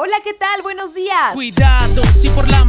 Hola, ¿qué tal? Buenos días. Cuidado si por la